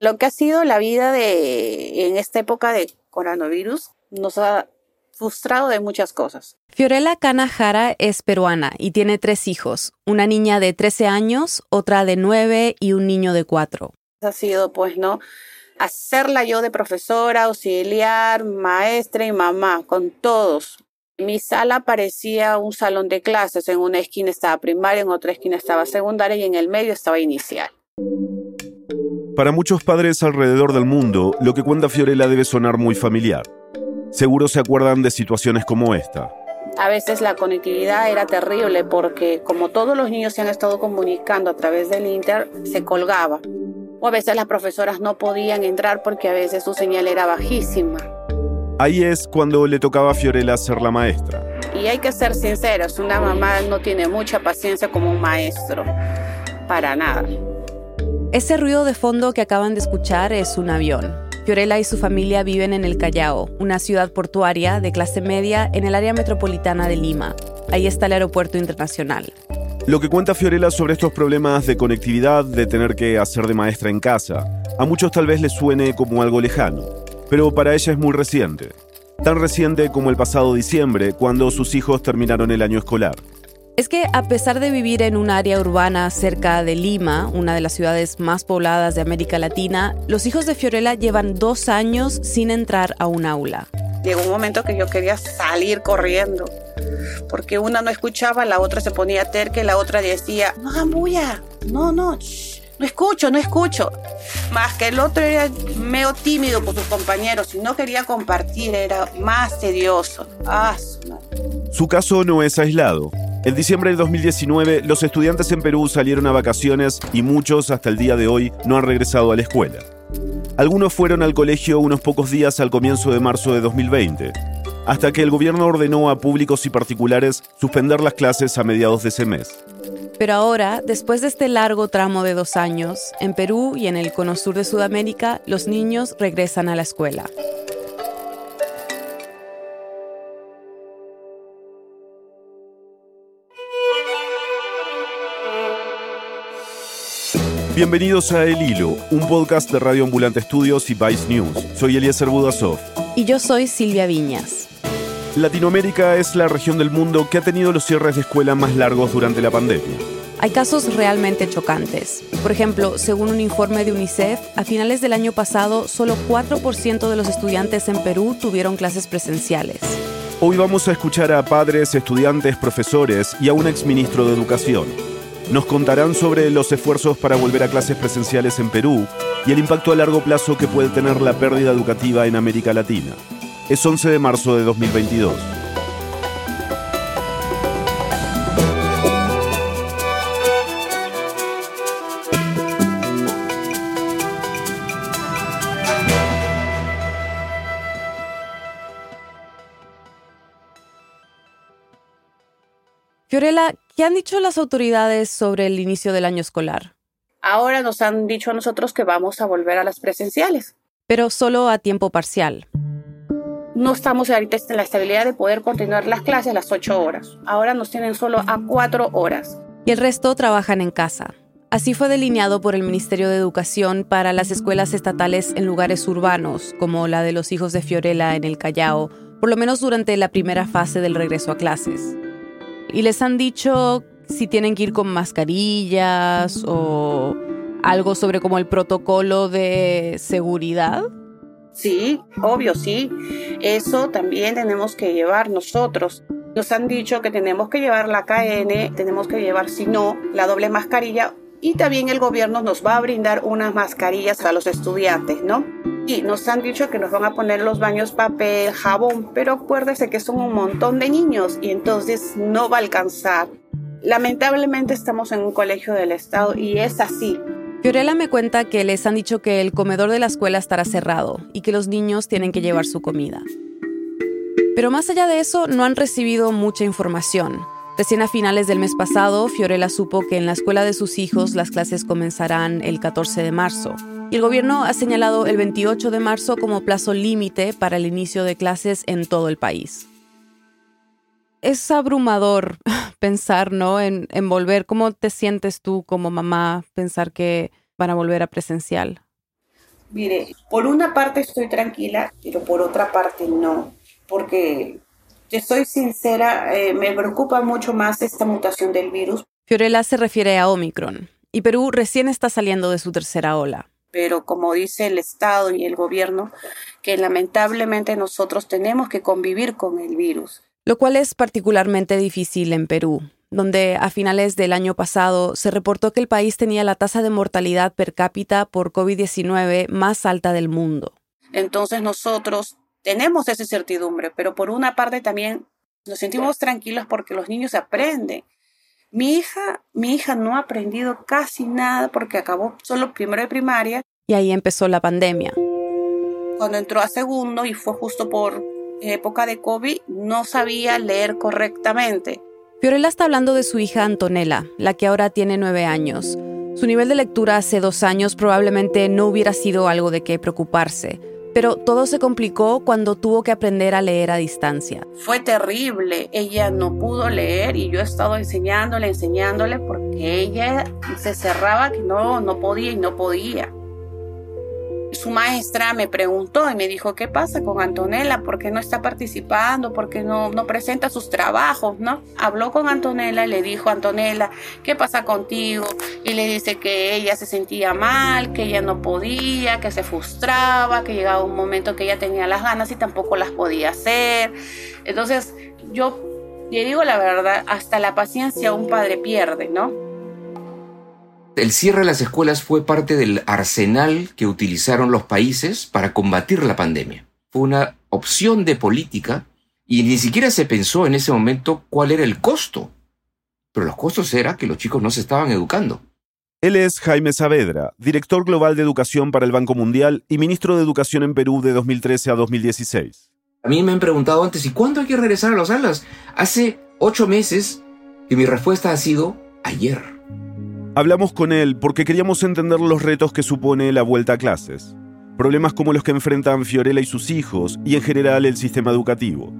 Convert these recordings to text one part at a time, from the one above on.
Lo que ha sido la vida de en esta época de coronavirus nos ha frustrado de muchas cosas. Fiorella Canajara es peruana y tiene tres hijos, una niña de 13 años, otra de 9 y un niño de 4. Ha sido pues, ¿no? Hacerla yo de profesora, auxiliar, maestra y mamá, con todos. Mi sala parecía un salón de clases, en una esquina estaba primaria, en otra esquina estaba secundaria y en el medio estaba inicial. Para muchos padres alrededor del mundo, lo que cuenta Fiorella debe sonar muy familiar. Seguro se acuerdan de situaciones como esta. A veces la conectividad era terrible porque como todos los niños se han estado comunicando a través del Inter, se colgaba. O a veces las profesoras no podían entrar porque a veces su señal era bajísima. Ahí es cuando le tocaba a Fiorella ser la maestra. Y hay que ser sinceros, una mamá no tiene mucha paciencia como un maestro. Para nada. Ese ruido de fondo que acaban de escuchar es un avión. Fiorella y su familia viven en el Callao, una ciudad portuaria de clase media en el área metropolitana de Lima. Ahí está el aeropuerto internacional. Lo que cuenta Fiorella sobre estos problemas de conectividad, de tener que hacer de maestra en casa, a muchos tal vez les suene como algo lejano, pero para ella es muy reciente. Tan reciente como el pasado diciembre, cuando sus hijos terminaron el año escolar. Es que a pesar de vivir en un área urbana cerca de Lima, una de las ciudades más pobladas de América Latina, los hijos de Fiorella llevan dos años sin entrar a un aula. Llegó un momento que yo quería salir corriendo, porque una no escuchaba, la otra se ponía terca la otra decía, no hagan bulla, no, no, no escucho, no escucho. Más que el otro era medio tímido con sus compañeros y no quería compartir, era más tedioso. Ah, su caso no es aislado. En diciembre de 2019, los estudiantes en Perú salieron a vacaciones y muchos hasta el día de hoy no han regresado a la escuela. Algunos fueron al colegio unos pocos días al comienzo de marzo de 2020, hasta que el gobierno ordenó a públicos y particulares suspender las clases a mediados de ese mes. Pero ahora, después de este largo tramo de dos años, en Perú y en el cono sur de Sudamérica, los niños regresan a la escuela. Bienvenidos a El Hilo, un podcast de Radio Ambulante Estudios y Vice News. Soy Eliezer Budasov. Y yo soy Silvia Viñas. Latinoamérica es la región del mundo que ha tenido los cierres de escuela más largos durante la pandemia. Hay casos realmente chocantes. Por ejemplo, según un informe de UNICEF, a finales del año pasado, solo 4% de los estudiantes en Perú tuvieron clases presenciales. Hoy vamos a escuchar a padres, estudiantes, profesores y a un exministro de Educación nos contarán sobre los esfuerzos para volver a clases presenciales en Perú y el impacto a largo plazo que puede tener la pérdida educativa en América Latina. Es 11 de marzo de 2022. Fiorella, ¿qué han dicho las autoridades sobre el inicio del año escolar? Ahora nos han dicho a nosotros que vamos a volver a las presenciales. Pero solo a tiempo parcial. No estamos ahorita en la estabilidad de poder continuar las clases las ocho horas. Ahora nos tienen solo a cuatro horas. Y el resto trabajan en casa. Así fue delineado por el Ministerio de Educación para las escuelas estatales en lugares urbanos, como la de los hijos de Fiorella en el Callao, por lo menos durante la primera fase del regreso a clases. ¿Y les han dicho si tienen que ir con mascarillas o algo sobre como el protocolo de seguridad? Sí, obvio, sí. Eso también tenemos que llevar nosotros. Nos han dicho que tenemos que llevar la KN, tenemos que llevar, si no, la doble mascarilla y también el gobierno nos va a brindar unas mascarillas a los estudiantes, ¿no? Y nos han dicho que nos van a poner los baños papel, jabón, pero acuérdese que son un montón de niños y entonces no va a alcanzar. Lamentablemente estamos en un colegio del Estado y es así. Fiorella me cuenta que les han dicho que el comedor de la escuela estará cerrado y que los niños tienen que llevar su comida. Pero más allá de eso, no han recibido mucha información. Recién a finales del mes pasado, Fiorella supo que en la escuela de sus hijos las clases comenzarán el 14 de marzo y el gobierno ha señalado el 28 de marzo como plazo límite para el inicio de clases en todo el país. Es abrumador pensar, ¿no? En, en volver. ¿Cómo te sientes tú como mamá pensar que van a volver a presencial? Mire, por una parte estoy tranquila, pero por otra parte no, porque yo soy sincera, eh, me preocupa mucho más esta mutación del virus. Fiorella se refiere a Omicron, y Perú recién está saliendo de su tercera ola. Pero como dice el Estado y el gobierno, que lamentablemente nosotros tenemos que convivir con el virus. Lo cual es particularmente difícil en Perú, donde a finales del año pasado se reportó que el país tenía la tasa de mortalidad per cápita por COVID-19 más alta del mundo. Entonces nosotros tenemos esa incertidumbre, pero por una parte también nos sentimos tranquilos porque los niños aprenden. Mi hija, mi hija no ha aprendido casi nada porque acabó solo primero de primaria. Y ahí empezó la pandemia. Cuando entró a segundo y fue justo por época de COVID, no sabía leer correctamente. Fiorella está hablando de su hija Antonella, la que ahora tiene nueve años. Su nivel de lectura hace dos años probablemente no hubiera sido algo de qué preocuparse, pero todo se complicó cuando tuvo que aprender a leer a distancia. Fue terrible, ella no pudo leer y yo he estado enseñándole, enseñándole porque ella se cerraba que no, no podía y no podía su maestra me preguntó y me dijo, ¿qué pasa con Antonella? ¿Por qué no está participando? ¿Por qué no, no presenta sus trabajos? ¿no? Habló con Antonella y le dijo, Antonella, ¿qué pasa contigo? Y le dice que ella se sentía mal, que ella no podía, que se frustraba, que llegaba un momento que ella tenía las ganas y tampoco las podía hacer. Entonces, yo le digo la verdad, hasta la paciencia un padre pierde, ¿no? El cierre de las escuelas fue parte del arsenal que utilizaron los países para combatir la pandemia. Fue una opción de política y ni siquiera se pensó en ese momento cuál era el costo. Pero los costos era que los chicos no se estaban educando. Él es Jaime Saavedra, director global de educación para el Banco Mundial y ministro de Educación en Perú de 2013 a 2016. A mí me han preguntado antes, ¿y cuándo hay que regresar a las aulas? Hace ocho meses y mi respuesta ha sido ayer. Hablamos con él porque queríamos entender los retos que supone la vuelta a clases, problemas como los que enfrentan Fiorella y sus hijos y en general el sistema educativo.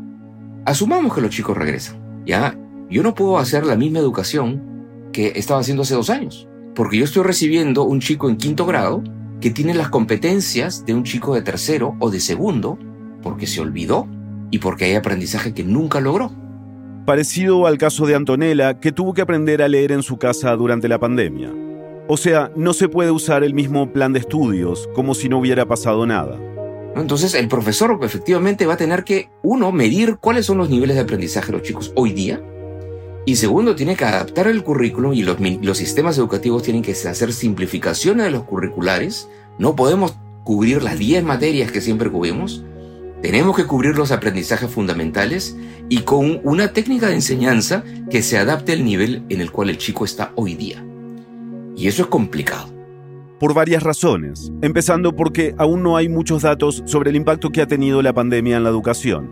Asumamos que los chicos regresan. Ya, yo no puedo hacer la misma educación que estaba haciendo hace dos años, porque yo estoy recibiendo un chico en quinto grado que tiene las competencias de un chico de tercero o de segundo, porque se olvidó y porque hay aprendizaje que nunca logró parecido al caso de Antonella, que tuvo que aprender a leer en su casa durante la pandemia. O sea, no se puede usar el mismo plan de estudios como si no hubiera pasado nada. Entonces el profesor efectivamente va a tener que, uno, medir cuáles son los niveles de aprendizaje de los chicos hoy día, y segundo, tiene que adaptar el currículum y los, los sistemas educativos tienen que hacer simplificaciones de los curriculares. No podemos cubrir las 10 materias que siempre cubrimos, tenemos que cubrir los aprendizajes fundamentales y con una técnica de enseñanza que se adapte al nivel en el cual el chico está hoy día. Y eso es complicado. Por varias razones, empezando porque aún no hay muchos datos sobre el impacto que ha tenido la pandemia en la educación.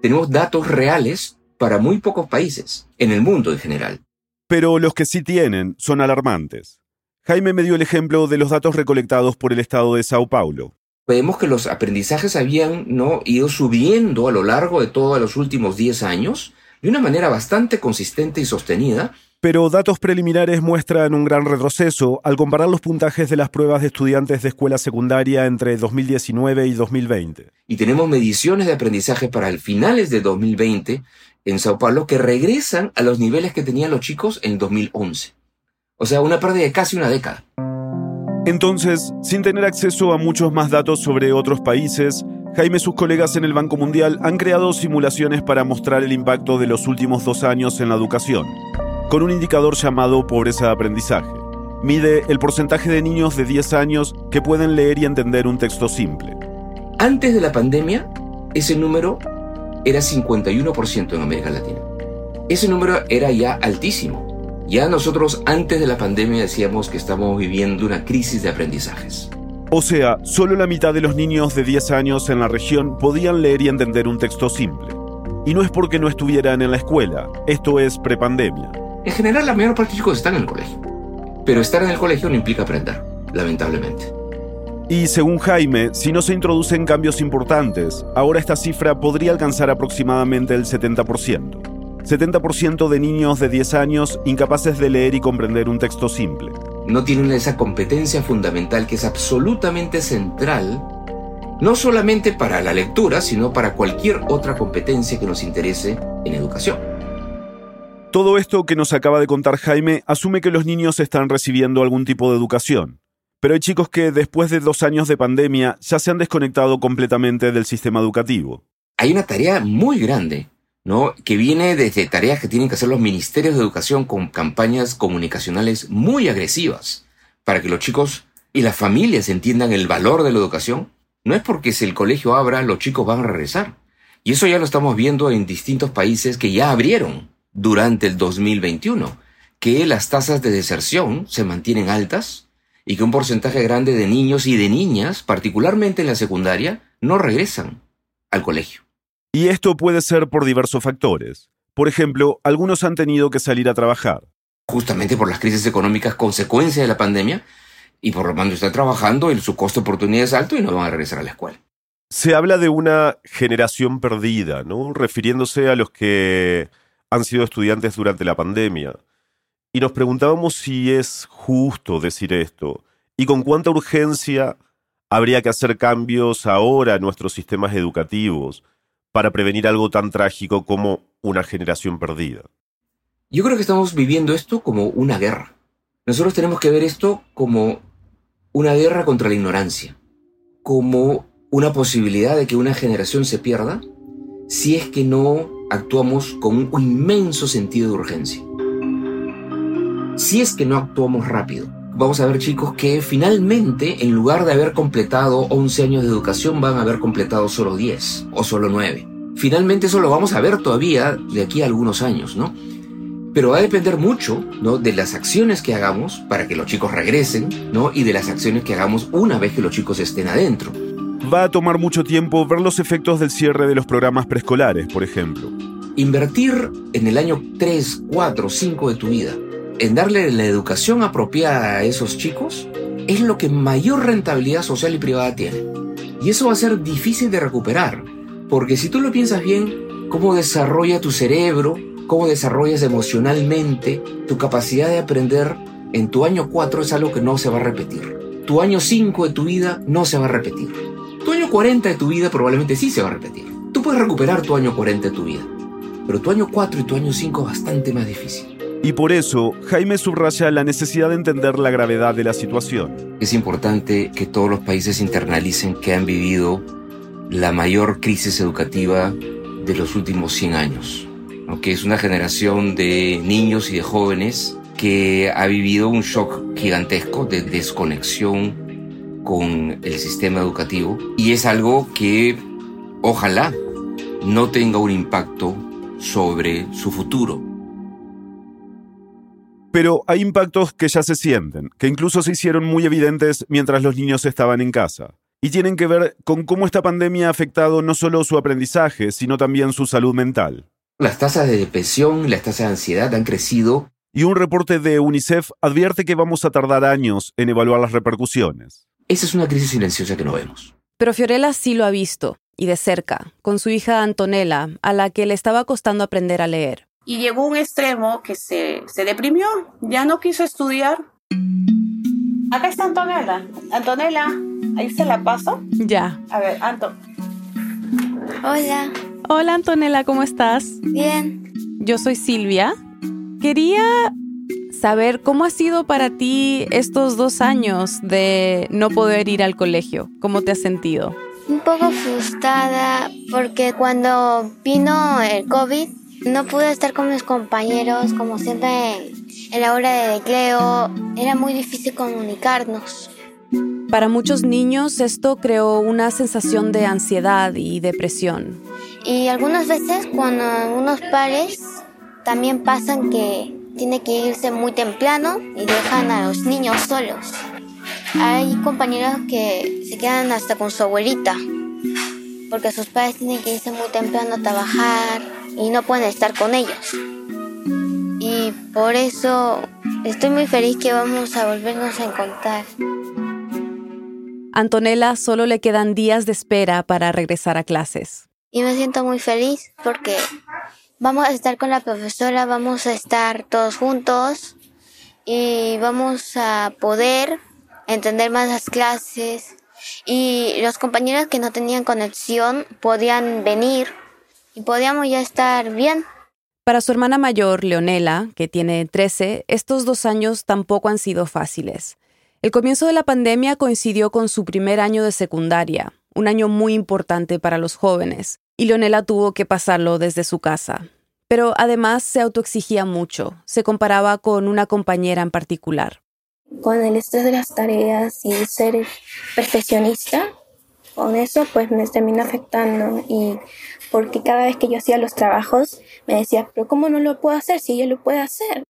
Tenemos datos reales para muy pocos países, en el mundo en general. Pero los que sí tienen son alarmantes. Jaime me dio el ejemplo de los datos recolectados por el Estado de Sao Paulo vemos que los aprendizajes habían ¿no? ido subiendo a lo largo de todos los últimos 10 años de una manera bastante consistente y sostenida. Pero datos preliminares muestran un gran retroceso al comparar los puntajes de las pruebas de estudiantes de escuela secundaria entre 2019 y 2020. Y tenemos mediciones de aprendizaje para el finales de 2020 en Sao Paulo que regresan a los niveles que tenían los chicos en 2011. O sea, una pérdida de casi una década. Entonces, sin tener acceso a muchos más datos sobre otros países, Jaime y sus colegas en el Banco Mundial han creado simulaciones para mostrar el impacto de los últimos dos años en la educación, con un indicador llamado pobreza de aprendizaje. Mide el porcentaje de niños de 10 años que pueden leer y entender un texto simple. Antes de la pandemia, ese número era 51% en América Latina. Ese número era ya altísimo. Ya nosotros antes de la pandemia decíamos que estamos viviendo una crisis de aprendizajes. O sea, solo la mitad de los niños de 10 años en la región podían leer y entender un texto simple. Y no es porque no estuvieran en la escuela, esto es prepandemia. En general, la mayor parte de chicos están en el colegio. Pero estar en el colegio no implica aprender, lamentablemente. Y según Jaime, si no se introducen cambios importantes, ahora esta cifra podría alcanzar aproximadamente el 70%. 70% de niños de 10 años incapaces de leer y comprender un texto simple. no tienen esa competencia fundamental que es absolutamente central, no solamente para la lectura, sino para cualquier otra competencia que nos interese en educación. Todo esto que nos acaba de contar Jaime asume que los niños están recibiendo algún tipo de educación. Pero hay chicos que después de dos años de pandemia ya se han desconectado completamente del sistema educativo. Hay una tarea muy grande, ¿no? Que viene desde tareas que tienen que hacer los ministerios de educación con campañas comunicacionales muy agresivas para que los chicos y las familias entiendan el valor de la educación. No es porque si el colegio abra, los chicos van a regresar. Y eso ya lo estamos viendo en distintos países que ya abrieron durante el 2021, que las tasas de deserción se mantienen altas y que un porcentaje grande de niños y de niñas, particularmente en la secundaria, no regresan al colegio. Y esto puede ser por diversos factores. Por ejemplo, algunos han tenido que salir a trabajar. Justamente por las crisis económicas consecuencia de la pandemia, y por lo tanto están trabajando, y su costo de oportunidad es alto y no van a regresar a la escuela. Se habla de una generación perdida, ¿no? Refiriéndose a los que han sido estudiantes durante la pandemia. Y nos preguntábamos si es justo decir esto y con cuánta urgencia habría que hacer cambios ahora en nuestros sistemas educativos para prevenir algo tan trágico como una generación perdida. Yo creo que estamos viviendo esto como una guerra. Nosotros tenemos que ver esto como una guerra contra la ignorancia, como una posibilidad de que una generación se pierda si es que no actuamos con un inmenso sentido de urgencia. Si es que no actuamos rápido. Vamos a ver chicos que finalmente en lugar de haber completado 11 años de educación van a haber completado solo 10 o solo 9. Finalmente eso lo vamos a ver todavía de aquí a algunos años, ¿no? Pero va a depender mucho, ¿no? De las acciones que hagamos para que los chicos regresen, ¿no? Y de las acciones que hagamos una vez que los chicos estén adentro. Va a tomar mucho tiempo ver los efectos del cierre de los programas preescolares, por ejemplo. Invertir en el año 3, 4, 5 de tu vida, en darle la educación apropiada a esos chicos, es lo que mayor rentabilidad social y privada tiene. Y eso va a ser difícil de recuperar, porque si tú lo piensas bien, cómo desarrolla tu cerebro, cómo desarrollas emocionalmente tu capacidad de aprender en tu año 4 es algo que no se va a repetir. Tu año 5 de tu vida no se va a repetir. Tu año 40 de tu vida probablemente sí se va a repetir. Tú puedes recuperar tu año 40 de tu vida, pero tu año 4 y tu año 5 es bastante más difícil. Y por eso, Jaime subraya la necesidad de entender la gravedad de la situación. Es importante que todos los países internalicen que han vivido la mayor crisis educativa de los últimos 100 años, que es una generación de niños y de jóvenes que ha vivido un shock gigantesco de desconexión con el sistema educativo y es algo que ojalá no tenga un impacto sobre su futuro. Pero hay impactos que ya se sienten, que incluso se hicieron muy evidentes mientras los niños estaban en casa, y tienen que ver con cómo esta pandemia ha afectado no solo su aprendizaje, sino también su salud mental. Las tasas de depresión, las tasas de ansiedad han crecido. Y un reporte de UNICEF advierte que vamos a tardar años en evaluar las repercusiones. Esa es una crisis silenciosa que no vemos. Pero Fiorella sí lo ha visto, y de cerca, con su hija Antonella, a la que le estaba costando aprender a leer. Y llegó un extremo que se, se deprimió, ya no quiso estudiar. Acá está Antonella. Antonella, ahí se la paso. Ya. A ver, Anto. Hola. Hola Antonella, ¿cómo estás? Bien. Yo soy Silvia. Quería saber cómo ha sido para ti estos dos años de no poder ir al colegio. ¿Cómo te has sentido? Un poco frustrada porque cuando vino el COVID no pude estar con mis compañeros como siempre en la hora de recreo. Era muy difícil comunicarnos. Para muchos niños esto creó una sensación de ansiedad y depresión. Y algunas veces cuando algunos padres también pasan que tiene que irse muy temprano y dejan a los niños solos. Hay compañeros que se quedan hasta con su abuelita, porque sus padres tienen que irse muy temprano a trabajar y no pueden estar con ellos. Y por eso estoy muy feliz que vamos a volvernos a encontrar. Antonella solo le quedan días de espera para regresar a clases. Y me siento muy feliz porque Vamos a estar con la profesora, vamos a estar todos juntos y vamos a poder entender más las clases y los compañeros que no tenían conexión podían venir y podíamos ya estar bien. Para su hermana mayor, Leonela, que tiene 13, estos dos años tampoco han sido fáciles. El comienzo de la pandemia coincidió con su primer año de secundaria, un año muy importante para los jóvenes, y Leonela tuvo que pasarlo desde su casa. Pero además se autoexigía mucho, se comparaba con una compañera en particular. Con el estrés de las tareas y ser perfeccionista, con eso pues me terminó afectando y porque cada vez que yo hacía los trabajos me decía, pero ¿cómo no lo puedo hacer si ella lo puede hacer?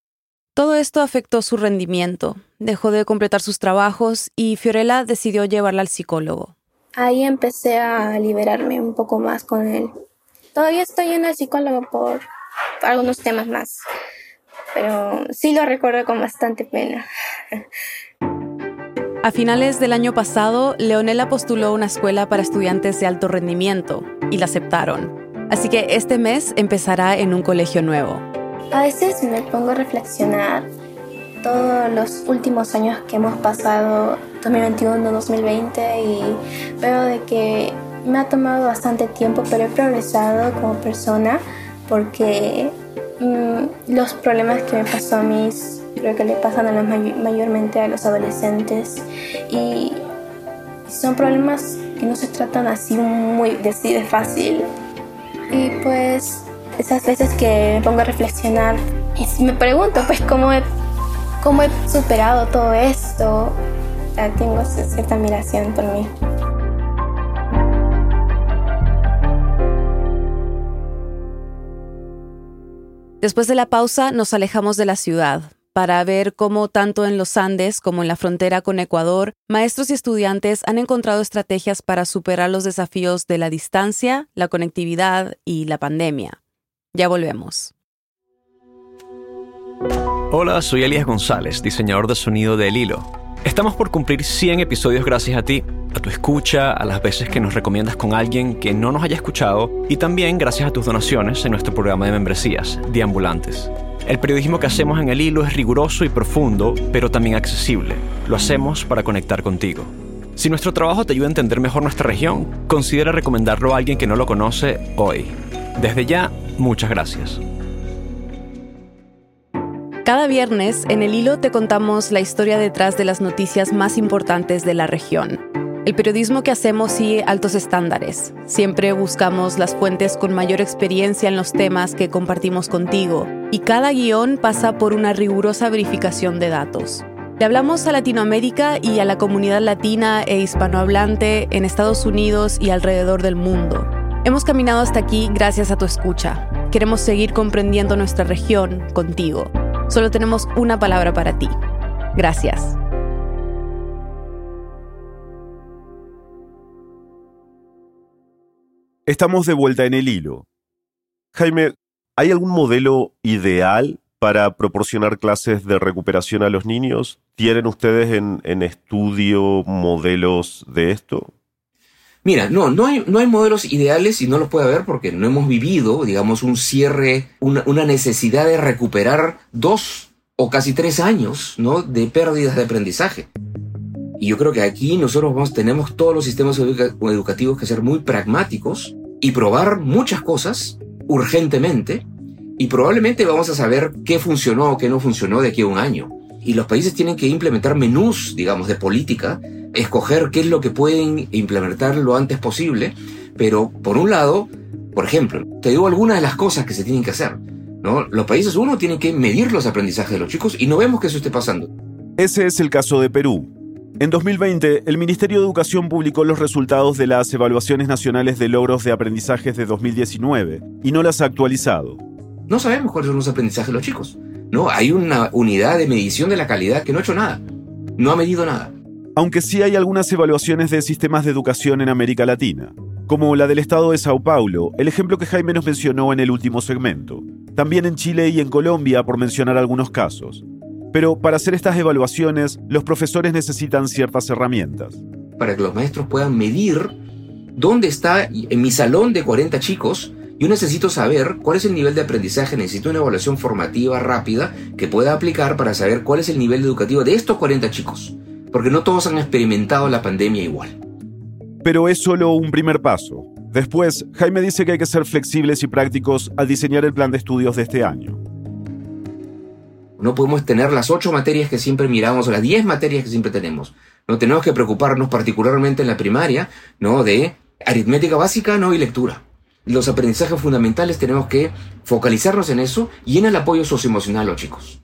Todo esto afectó su rendimiento, dejó de completar sus trabajos y Fiorella decidió llevarla al psicólogo. Ahí empecé a liberarme un poco más con él. Todavía estoy en el psicólogo por algunos temas más, pero sí lo recuerdo con bastante pena. A finales del año pasado, Leonela postuló una escuela para estudiantes de alto rendimiento y la aceptaron. Así que este mes empezará en un colegio nuevo. A veces me pongo a reflexionar todos los últimos años que hemos pasado, 2021-2020, y veo de que me ha tomado bastante tiempo, pero he progresado como persona porque mm, los problemas que me pasó a mí creo que le pasan a mayormente a los adolescentes y son problemas que no se tratan así muy de, de fácil. Y pues esas veces que me pongo a reflexionar y me pregunto pues cómo he, cómo he superado todo esto, tengo cierta admiración por mí. Después de la pausa nos alejamos de la ciudad para ver cómo tanto en los Andes como en la frontera con Ecuador, maestros y estudiantes han encontrado estrategias para superar los desafíos de la distancia, la conectividad y la pandemia. Ya volvemos. Hola, soy Elías González, diseñador de sonido de El Hilo. Estamos por cumplir 100 episodios gracias a ti, a tu escucha, a las veces que nos recomiendas con alguien que no nos haya escuchado y también gracias a tus donaciones en nuestro programa de membresías, Deambulantes. El periodismo que hacemos en el hilo es riguroso y profundo, pero también accesible. Lo hacemos para conectar contigo. Si nuestro trabajo te ayuda a entender mejor nuestra región, considera recomendarlo a alguien que no lo conoce hoy. Desde ya, muchas gracias. Cada viernes en el hilo te contamos la historia detrás de las noticias más importantes de la región. El periodismo que hacemos sigue altos estándares. Siempre buscamos las fuentes con mayor experiencia en los temas que compartimos contigo y cada guion pasa por una rigurosa verificación de datos. Le hablamos a Latinoamérica y a la comunidad latina e hispanohablante en Estados Unidos y alrededor del mundo. Hemos caminado hasta aquí gracias a tu escucha. Queremos seguir comprendiendo nuestra región contigo. Solo tenemos una palabra para ti. Gracias. Estamos de vuelta en el hilo. Jaime, ¿hay algún modelo ideal para proporcionar clases de recuperación a los niños? ¿Tienen ustedes en, estudio modelos de esto? Mira, no, no hay, no hay modelos ideales y no los puede haber porque no hemos vivido, digamos, un cierre, una, una necesidad de recuperar dos o casi tres años, ¿no? De pérdidas de aprendizaje. Y yo creo que aquí nosotros tenemos todos los sistemas educativos que ser muy pragmáticos y probar muchas cosas urgentemente y probablemente vamos a saber qué funcionó o qué no funcionó de aquí a un año. Y los países tienen que implementar menús, digamos, de política, escoger qué es lo que pueden implementar lo antes posible, pero por un lado, por ejemplo, te digo algunas de las cosas que se tienen que hacer. ¿no? Los países, uno, tiene que medir los aprendizajes de los chicos y no vemos que eso esté pasando. Ese es el caso de Perú. En 2020, el Ministerio de Educación publicó los resultados de las evaluaciones nacionales de logros de aprendizajes de 2019 y no las ha actualizado. No sabemos cuáles son los aprendizajes de los chicos. No, hay una unidad de medición de la calidad que no ha hecho nada. No ha medido nada. Aunque sí hay algunas evaluaciones de sistemas de educación en América Latina, como la del estado de Sao Paulo, el ejemplo que Jaime nos mencionó en el último segmento. También en Chile y en Colombia, por mencionar algunos casos. Pero para hacer estas evaluaciones, los profesores necesitan ciertas herramientas. Para que los maestros puedan medir dónde está en mi salón de 40 chicos, Yo necesito saber cuál es el nivel de aprendizaje, necesito una evaluación formativa rápida que pueda aplicar para saber cuál es el nivel educativo de estos 40 chicos, porque no todos han experimentado la pandemia igual. Pero es solo un primer paso. Después, Jaime dice que hay que ser flexibles y prácticos al diseñar el plan de estudios de este año. No podemos tener las ocho materias que siempre miramos o las diez materias que siempre tenemos. No tenemos que preocuparnos particularmente en la primaria, ¿no? De aritmética básica, no y lectura. Los aprendizajes fundamentales tenemos que focalizarnos en eso y en el apoyo socioemocional a los chicos.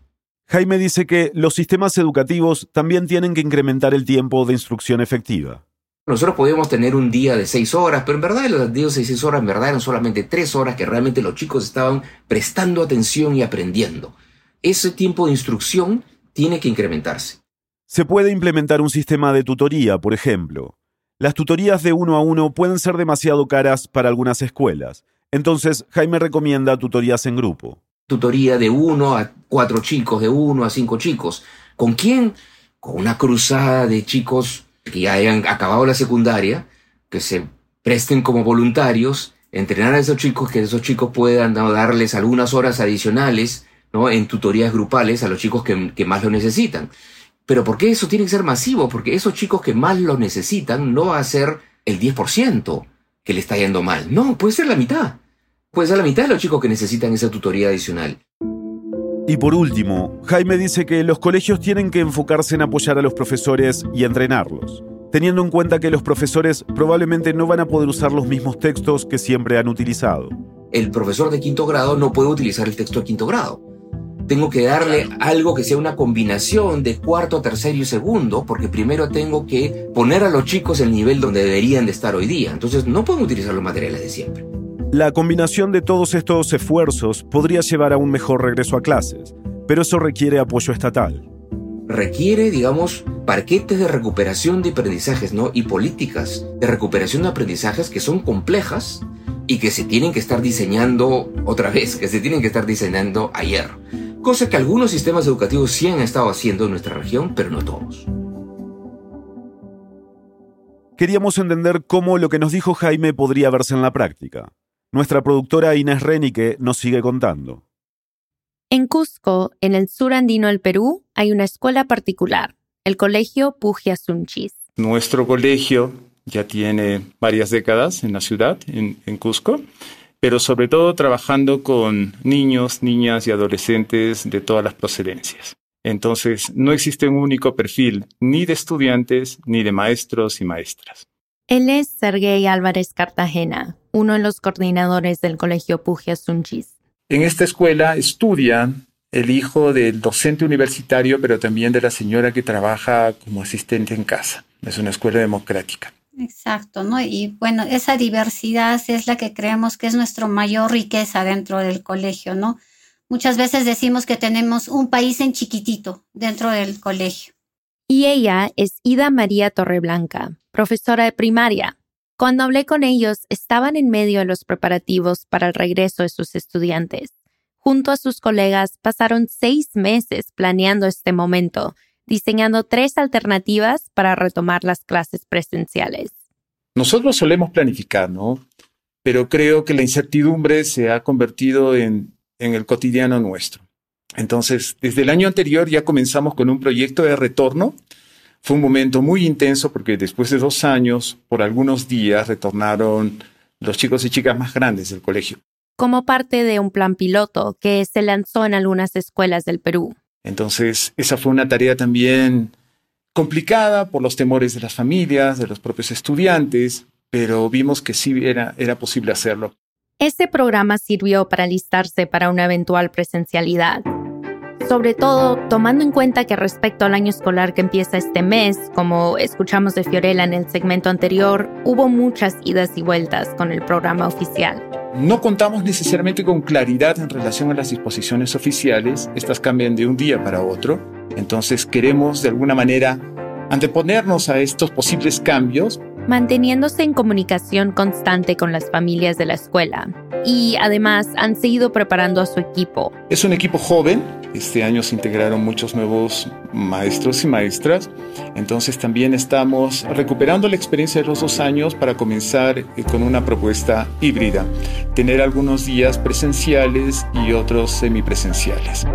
Jaime dice que los sistemas educativos también tienen que incrementar el tiempo de instrucción efectiva. Nosotros podíamos tener un día de seis horas, pero en verdad los días de seis horas en verdad eran solamente tres horas que realmente los chicos estaban prestando atención y aprendiendo. Ese tiempo de instrucción tiene que incrementarse. Se puede implementar un sistema de tutoría, por ejemplo. Las tutorías de uno a uno pueden ser demasiado caras para algunas escuelas. Entonces, Jaime recomienda tutorías en grupo. Tutoría de uno a cuatro chicos, de uno a cinco chicos. ¿Con quién? Con una cruzada de chicos que ya hayan acabado la secundaria, que se presten como voluntarios, entrenar a esos chicos, que esos chicos puedan darles algunas horas adicionales ¿no? en tutorías grupales a los chicos que, que más lo necesitan. Pero ¿por qué eso tiene que ser masivo? Porque esos chicos que más lo necesitan no va a ser el 10% que le está yendo mal. No, puede ser la mitad. Puede ser la mitad de los chicos que necesitan esa tutoría adicional. Y por último, Jaime dice que los colegios tienen que enfocarse en apoyar a los profesores y entrenarlos, teniendo en cuenta que los profesores probablemente no van a poder usar los mismos textos que siempre han utilizado. El profesor de quinto grado no puede utilizar el texto de quinto grado. Tengo que darle algo que sea una combinación de cuarto, tercero y segundo, porque primero tengo que poner a los chicos el nivel donde deberían de estar hoy día. Entonces no pueden utilizar los materiales de siempre. La combinación de todos estos esfuerzos podría llevar a un mejor regreso a clases, pero eso requiere apoyo estatal. Requiere, digamos, parquetes de recuperación de aprendizajes, ¿no? Y políticas de recuperación de aprendizajes que son complejas y que se tienen que estar diseñando otra vez, que se tienen que estar diseñando ayer. Cosa que algunos sistemas educativos sí han estado haciendo en nuestra región, pero no todos. Queríamos entender cómo lo que nos dijo Jaime podría verse en la práctica. Nuestra productora Inés Renique nos sigue contando. En Cusco, en el sur andino del Perú, hay una escuela particular, el Colegio Pugia Sunchis. Nuestro colegio ya tiene varias décadas en la ciudad, en, en Cusco, pero sobre todo trabajando con niños, niñas y adolescentes de todas las procedencias. Entonces, no existe un único perfil ni de estudiantes ni de maestros y maestras. Él es Sergei Álvarez Cartagena, uno de los coordinadores del Colegio Pugia Sunchis. En esta escuela estudia el hijo del docente universitario, pero también de la señora que trabaja como asistente en casa. Es una escuela democrática. Exacto, ¿no? Y bueno, esa diversidad es la que creemos que es nuestra mayor riqueza dentro del colegio, ¿no? Muchas veces decimos que tenemos un país en chiquitito dentro del colegio. Y ella es Ida María Torreblanca, profesora de primaria. Cuando hablé con ellos, estaban en medio de los preparativos para el regreso de sus estudiantes. Junto a sus colegas, pasaron seis meses planeando este momento, diseñando tres alternativas para retomar las clases presenciales. Nosotros solemos planificar, ¿no? Pero creo que la incertidumbre se ha convertido en, en el cotidiano nuestro. Entonces, desde el año anterior ya comenzamos con un proyecto de retorno fue un momento muy intenso porque después de dos años, por algunos días, retornaron los chicos y chicas más grandes del colegio. Como parte de un plan piloto que se lanzó en algunas escuelas del Perú. Entonces, esa fue una tarea también complicada por los temores de las familias, de los propios estudiantes, pero vimos que sí era, era posible hacerlo. Este programa sirvió para alistarse para una eventual presencialidad sobre todo tomando en cuenta que respecto al año escolar que empieza este mes, como escuchamos de Fiorella en el segmento anterior, hubo muchas idas y vueltas con el programa oficial. No contamos necesariamente con claridad en relación a las disposiciones oficiales, estas cambian de un día para otro, entonces queremos de alguna manera anteponernos a estos posibles cambios manteniéndose en comunicación constante con las familias de la escuela. Y además han seguido preparando a su equipo. Es un equipo joven, este año se integraron muchos nuevos maestros y maestras, entonces también estamos recuperando la experiencia de los dos años para comenzar eh, con una propuesta híbrida, tener algunos días presenciales y otros semipresenciales.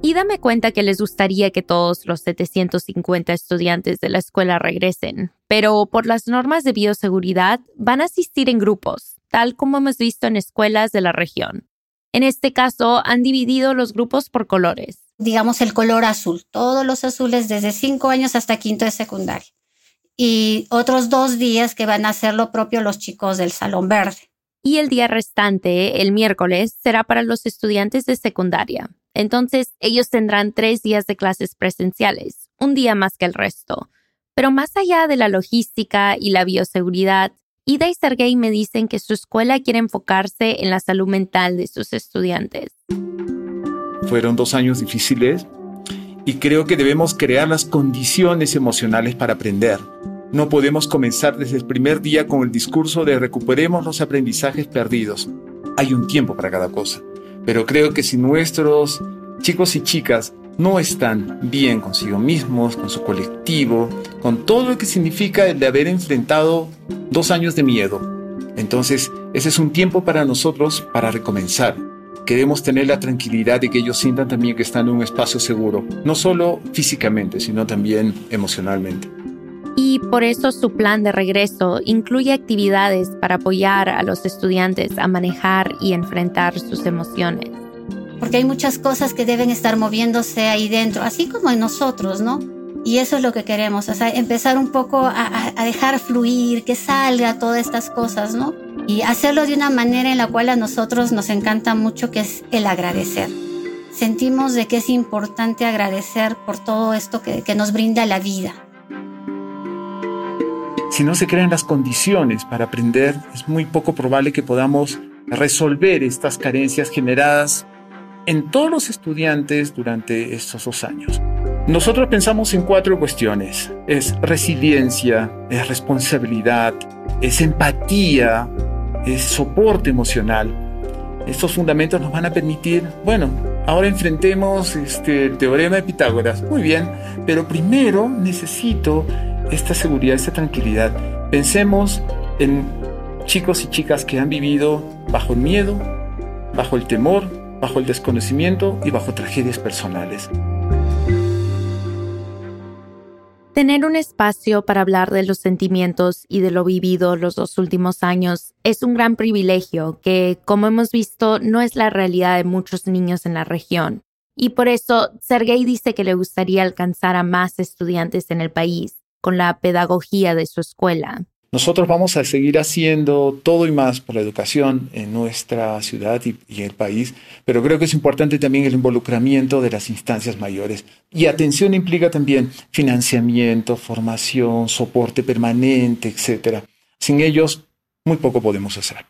Y dame cuenta que les gustaría que todos los 750 estudiantes de la escuela regresen, pero por las normas de bioseguridad van a asistir en grupos, tal como hemos visto en escuelas de la región. En este caso, han dividido los grupos por colores. Digamos el color azul, todos los azules desde 5 años hasta quinto de secundaria. Y otros dos días que van a hacer lo propio los chicos del Salón Verde. Y el día restante, el miércoles, será para los estudiantes de secundaria. Entonces, ellos tendrán tres días de clases presenciales, un día más que el resto. Pero más allá de la logística y la bioseguridad, Ida y Sergey me dicen que su escuela quiere enfocarse en la salud mental de sus estudiantes. Fueron dos años difíciles y creo que debemos crear las condiciones emocionales para aprender. No podemos comenzar desde el primer día con el discurso de recuperemos los aprendizajes perdidos. Hay un tiempo para cada cosa. Pero creo que si nuestros chicos y chicas no están bien consigo mismos, con su colectivo, con todo lo que significa el de haber enfrentado dos años de miedo, entonces ese es un tiempo para nosotros para recomenzar. Queremos tener la tranquilidad de que ellos sientan también que están en un espacio seguro, no solo físicamente, sino también emocionalmente. Y por eso su plan de regreso incluye actividades para apoyar a los estudiantes a manejar y enfrentar sus emociones. Porque hay muchas cosas que deben estar moviéndose ahí dentro, así como en nosotros, ¿no? Y eso es lo que queremos, o empezar un poco a, dejar fluir, que salga todas estas cosas, ¿no? Y hacerlo de una manera en la cual a nosotros nos encanta mucho, que es el agradecer sentimos de que es importante agradecer por todo esto que, nos brinda la vida. Si no se crean las condiciones para aprender, es muy poco probable que podamos resolver estas carencias generadas en todos los estudiantes durante estos dos años. Nosotros pensamos en cuatro cuestiones. Es resiliencia, es responsabilidad, es empatía, es soporte emocional. Estos fundamentos nos van a permitir, bueno, ahora enfrentemos este, el teorema de Pitágoras. Muy bien, pero primero necesito esta seguridad, esta tranquilidad. Pensemos en chicos y chicas que han vivido bajo el miedo, bajo el temor, bajo el desconocimiento y bajo tragedias personales. Tener un espacio para hablar de los sentimientos y de lo vivido los dos últimos años es un gran privilegio que, como hemos visto, no es la realidad de muchos niños en la región. Y por eso, Sergei dice que le gustaría alcanzar a más estudiantes en el país con la pedagogía de su escuela. Nosotros vamos a seguir haciendo todo y más por la educación en nuestra ciudad y, y, el país, pero creo que es importante también el involucramiento de las instancias mayores. Y atención implica también financiamiento, formación, soporte permanente, etc. Sin ellos, muy poco podemos hacer.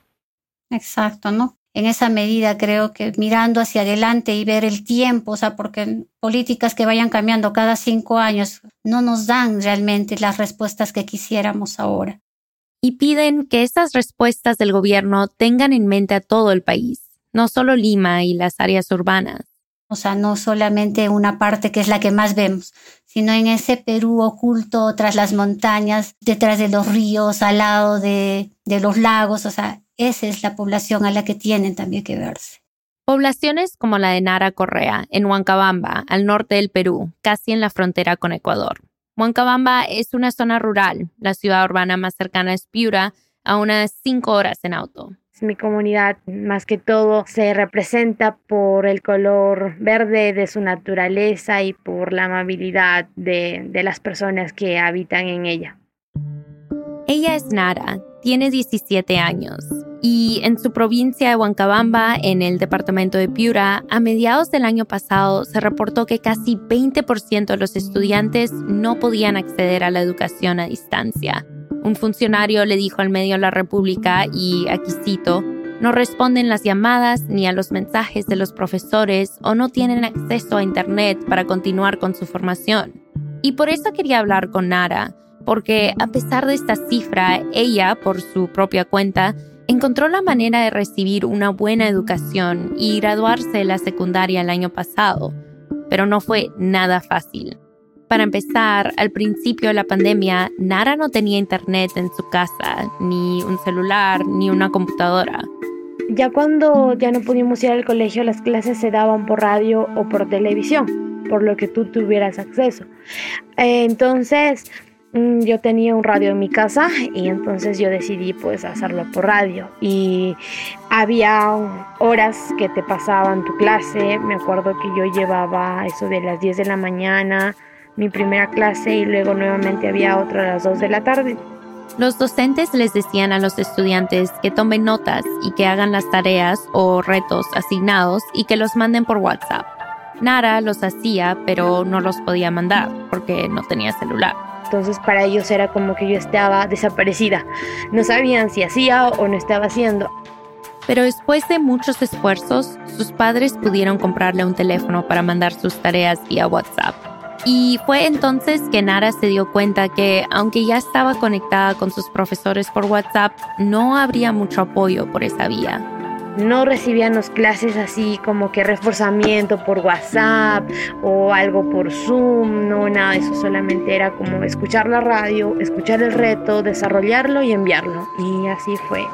Exacto, ¿no? En esa medida creo que mirando hacia adelante y ver el tiempo, o sea, porque políticas que vayan cambiando cada cinco años no nos dan realmente las respuestas que quisiéramos ahora. Y piden que estas respuestas del gobierno tengan en mente a todo el país, no solo Lima y las áreas urbanas. O sea, no solamente una parte que es la que más vemos, sino en ese Perú oculto tras las montañas, detrás de los ríos, al lado de, de los lagos, o sea, esa es la población a la que tienen también que verse. Poblaciones como la de Nara Correa, en Huancabamba, al norte del Perú, casi en la frontera con Ecuador. Huancabamba es una zona rural, la ciudad urbana más cercana es Piura, a unas cinco horas en auto. Mi comunidad, más que todo, se representa por el color verde de su naturaleza y por la amabilidad de, de las personas que habitan en ella. Ella es Nara, tiene 17 años y en su provincia de Huancabamba, en el departamento de Piura, a mediados del año pasado se reportó que casi 20% de los estudiantes no podían acceder a la educación a distancia. Un funcionario le dijo al medio La República, y aquí cito, no responden las llamadas ni a los mensajes de los profesores o no tienen acceso a Internet para continuar con su formación. Y por eso quería hablar con Nara porque a pesar de esta cifra, ella, por su propia cuenta, encontró la manera de recibir una buena educación y graduarse de la secundaria el año pasado, pero no fue nada fácil. Para empezar, al principio de la pandemia, Nara no tenía internet en su casa, ni un celular, ni una computadora. Ya cuando ya no pudimos ir al colegio, las clases se daban por radio o por televisión, por lo que tú tuvieras acceso. Entonces, yo tenía un radio en mi casa y entonces yo decidí pues hacerlo por radio y había horas que te pasaban tu clase, me acuerdo que yo llevaba eso de las 10 de la mañana, mi primera clase y luego nuevamente había otra a las 2 de la tarde. Los docentes les decían a los estudiantes que tomen notas y que hagan las tareas o retos asignados y que los manden por WhatsApp. Nara los hacía, pero no los podía mandar porque no tenía celular. Entonces para ellos era como que yo estaba desaparecida. No sabían si hacía o no estaba haciendo. Pero después de muchos esfuerzos, sus padres pudieron comprarle un teléfono para mandar sus tareas vía WhatsApp. Y fue entonces que Nara se dio cuenta que, aunque ya estaba conectada con sus profesores por WhatsApp, no habría mucho apoyo por esa vía. No recibíamos clases así como que reforzamiento por WhatsApp o algo por Zoom, no, nada, eso solamente era como escuchar la radio, escuchar el reto, desarrollarlo y enviarlo. Y así fue.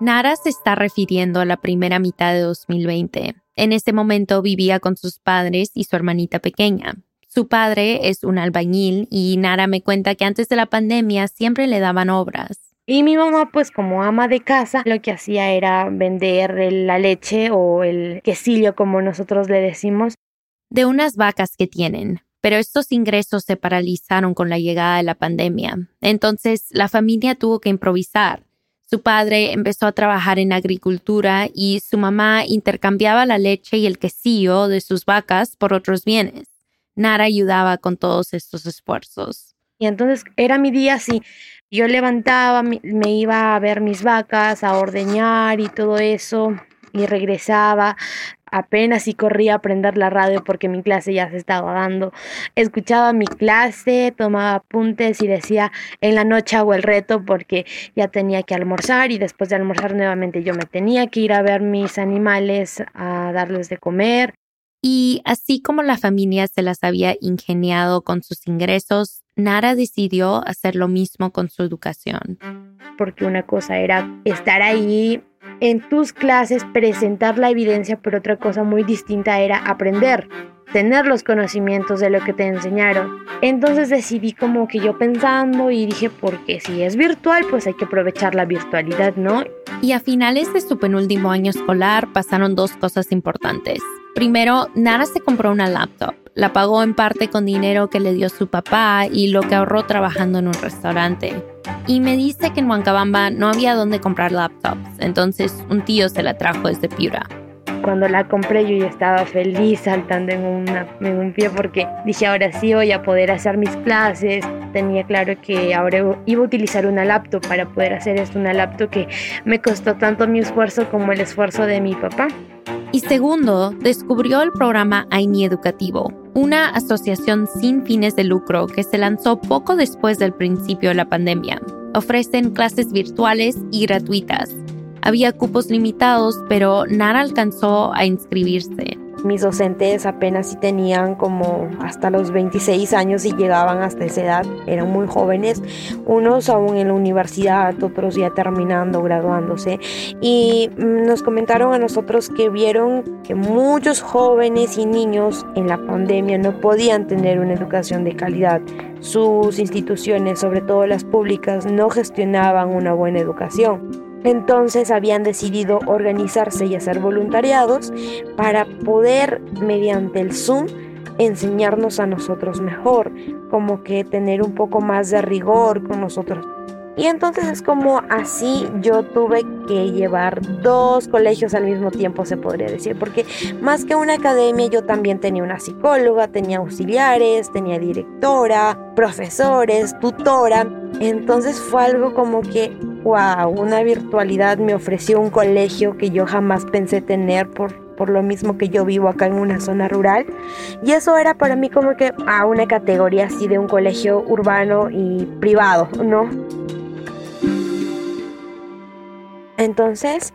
Nara se está refiriendo a la primera mitad de 2020. En ese momento vivía con sus padres y su hermanita pequeña. Su padre es un albañil y Nara me cuenta que antes de la pandemia siempre le daban obras. Y mi mamá, pues como ama de casa, lo que hacía era vender la leche o el quesillo, como nosotros le decimos. De unas vacas que tienen. Pero estos ingresos se paralizaron con la llegada de la pandemia. Entonces la familia tuvo que improvisar. Su padre empezó a trabajar en agricultura y su mamá intercambiaba la leche y el quesillo de sus vacas por otros bienes. Nara ayudaba con todos estos esfuerzos. Y entonces era mi día así. Yo levantaba, me iba a ver mis vacas, a ordeñar y todo eso, y regresaba apenas si corría a aprender la radio porque mi clase ya se estaba dando. Escuchaba mi clase, tomaba apuntes y decía en la noche hago el reto porque ya tenía que almorzar y después de almorzar nuevamente yo me tenía que ir a ver mis animales, a darles de comer. Y así como la familia se las había ingeniado con sus ingresos, Nara decidió hacer lo mismo con su educación. Porque una cosa era estar ahí en tus clases presentar la evidencia, pero otra cosa muy distinta era aprender, tener los conocimientos de lo que te enseñaron. Entonces decidí como que yo pensando y dije, porque si es virtual, pues hay que aprovechar la virtualidad, ¿no? Y a finales de su penúltimo año escolar pasaron dos cosas importantes. Primero, Nara se compró una laptop. La pagó en parte con dinero que le dio su papá y lo que ahorró trabajando en un restaurante y me dice que en Huancabamba no había dónde comprar laptops, entonces un tío se la trajo desde Piura. Cuando la compré yo ya estaba feliz saltando en, una, en un pie porque dije ahora sí voy a poder hacer mis clases. Tenía claro que ahora iba a utilizar una laptop para poder hacer esto, una laptop que me costó tanto mi esfuerzo como el esfuerzo de mi papá. Y segundo, descubrió el programa AINI Educativo, una asociación sin fines de lucro que se lanzó poco después del principio de la pandemia. Ofrecen clases virtuales y gratuitas. Había cupos limitados, pero Nara alcanzó a inscribirse. Mis docentes apenas si tenían como hasta los 26 años y llegaban hasta esa edad, eran muy jóvenes, unos aún en la universidad, otros ya terminando, graduándose. Y mm, nos comentaron a nosotros que vieron que muchos jóvenes y niños en la pandemia no podían tener una educación de calidad. Sus instituciones, sobre todo las públicas, no gestionaban una buena educación. Entonces habían decidido organizarse y hacer voluntariados para poder, mediante el Zoom, enseñarnos a nosotros mejor, como que tener un poco más de rigor con nosotros. Y entonces es como así yo tuve que llevar dos colegios al mismo tiempo, se podría decir, porque más que una academia yo también tenía una psicóloga, tenía auxiliares, tenía directora, profesores, tutora. Entonces fue algo como que wow, una virtualidad me ofreció un colegio que yo jamás pensé tener por, por lo mismo que yo vivo acá en una zona rural. Y eso era para mí como que a una categoría así de un colegio urbano y privado, ¿no? Entonces,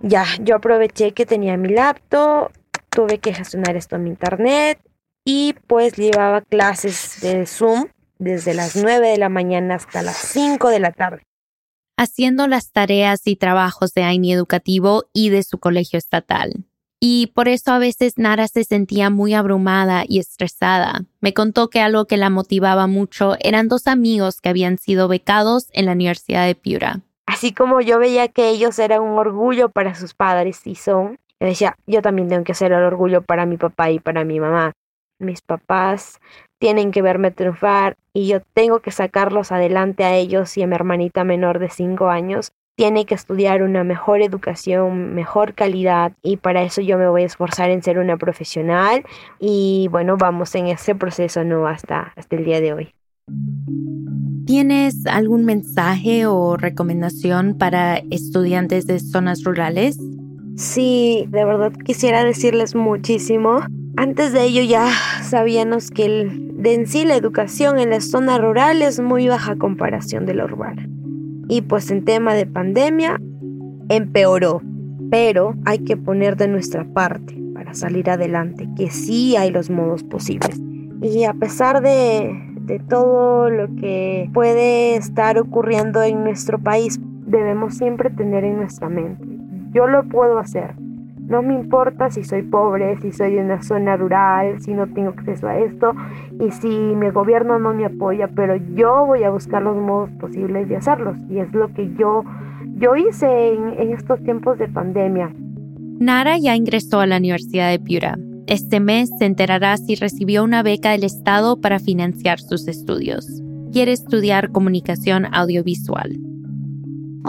ya, yo aproveché que tenía mi laptop, tuve que gestionar esto en mi internet y pues llevaba clases de Zoom desde las 9 de la mañana hasta las 5 de la tarde. Haciendo las tareas y trabajos de AINI Educativo y de su colegio estatal. Y por eso a veces Nara se sentía muy abrumada y estresada. Me contó que algo que la motivaba mucho eran dos amigos que habían sido becados en la Universidad de Piura. Así como yo veía que ellos eran un orgullo para sus padres y son, le decía, yo también tengo que ser el orgullo para mi papá y para mi mamá. Mis papás tienen que verme triunfar y yo tengo que sacarlos adelante a ellos y a mi hermanita menor de 5 años. Tiene que estudiar una mejor educación, mejor calidad y para eso yo me voy a esforzar en ser una profesional y bueno, vamos en ese proceso no hasta, hasta el día de hoy. ¿Tienes algún mensaje o recomendación para estudiantes de zonas rurales? Sí, de verdad quisiera decirles muchísimo. Antes de ello ya sabíamos que de en sí la educación en la zona rural es muy baja comparación de la urbana. Y pues en tema de pandemia empeoró, pero hay que poner de nuestra parte para salir adelante, que sí hay los modos posibles. Y a pesar de, de todo lo que puede estar ocurriendo en nuestro país, debemos siempre tener en nuestra mente yo lo puedo hacer. No me importa si soy pobre, si soy de una zona rural, si no tengo acceso a esto y si mi gobierno no me apoya, pero yo voy a buscar los modos posibles de hacerlos. Y es lo que yo, yo hice en, en estos tiempos de pandemia. Nara ya ingresó a la Universidad de Piura. Este mes se enterará si recibió una beca del Estado para financiar sus estudios. Quiere estudiar comunicación audiovisual.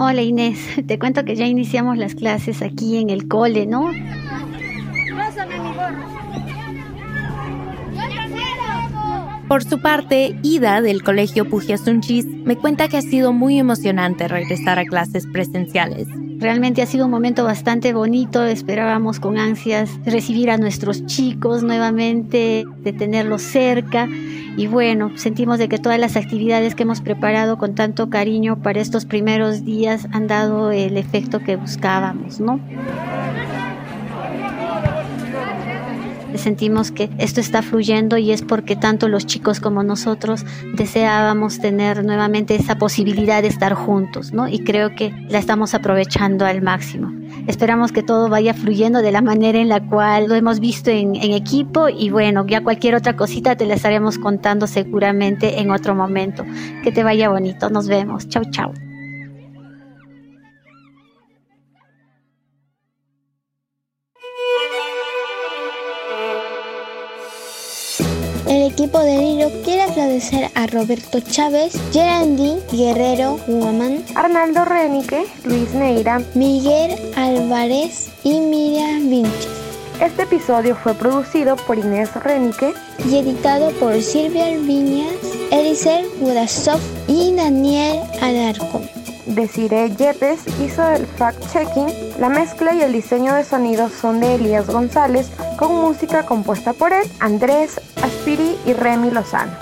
Hola Inés, te cuento que ya iniciamos las clases aquí en el cole, ¿no? Por su parte, Ida del Colegio Pugiasunchis me cuenta que ha sido muy emocionante regresar a clases presenciales. Realmente ha sido un momento bastante bonito, esperábamos con ansias recibir a nuestros chicos nuevamente, de tenerlos cerca y bueno, sentimos de que todas las actividades que hemos preparado con tanto cariño para estos primeros días han dado el efecto que buscábamos, ¿no? Sentimos que esto está fluyendo y es porque tanto los chicos como nosotros deseábamos tener nuevamente esa posibilidad de estar juntos, ¿no? Y creo que la estamos aprovechando al máximo. Esperamos que todo vaya fluyendo de la manera en la cual lo hemos visto en, equipo y bueno, ya cualquier otra cosita te la estaremos contando seguramente en otro momento. Que te vaya bonito, nos vemos. Chau, chau. El equipo de Hilo quiere agradecer a Roberto Chávez, Gerandi Guerrero Guamán, Arnaldo Renique, Luis Neira, Miguel Álvarez y Miriam Vinches. Este episodio fue producido por Inés Renique y editado por Silvia Viñas, Elisel Gudasov y Daniel Alarcón. Desiree Yepes hizo el fact-checking. La mezcla y el diseño de sonidos son de Elías González, con música compuesta por él, Andrés Aspiri y Remy Lozano.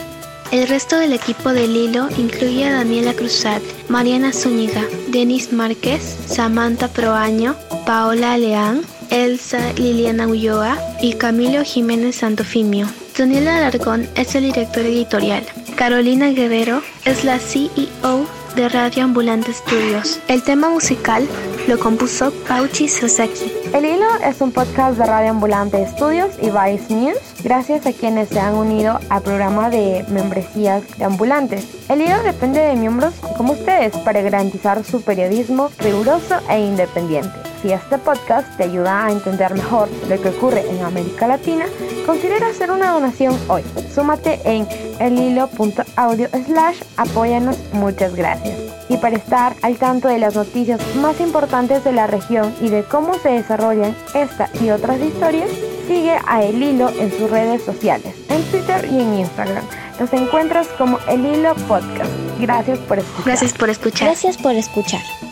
El resto del equipo de Lilo incluye a Daniela Cruzat, Mariana Zúñiga, Denis Márquez, Samantha Proaño, Paola Leán, Elsa Liliana Ulloa y Camilo Jiménez Santofimio. Daniela Alarcón es el director editorial. Carolina Guerrero es la CEO de Radio Ambulante Studios. El tema musical lo compuso Pauchi Sosaki. El Hilo es un podcast de Radio Ambulante Studios y Vice News, gracias a quienes se han unido al programa de membresías de ambulantes. El Hilo depende de miembros como ustedes para garantizar su periodismo riguroso e independiente. Si este podcast te ayuda a entender mejor lo que ocurre en América Latina, considera hacer una donación hoy. Súmate en elhilo.audio slash apóyanos. Muchas gracias. Y para estar al tanto de las noticias más importantes de la región y de cómo se desarrollan esta y otras historias, sigue a El Hilo en sus redes sociales, en Twitter y en Instagram. Los encuentras como El Hilo Podcast. Gracias por escuchar. Gracias por escuchar. Gracias por escuchar.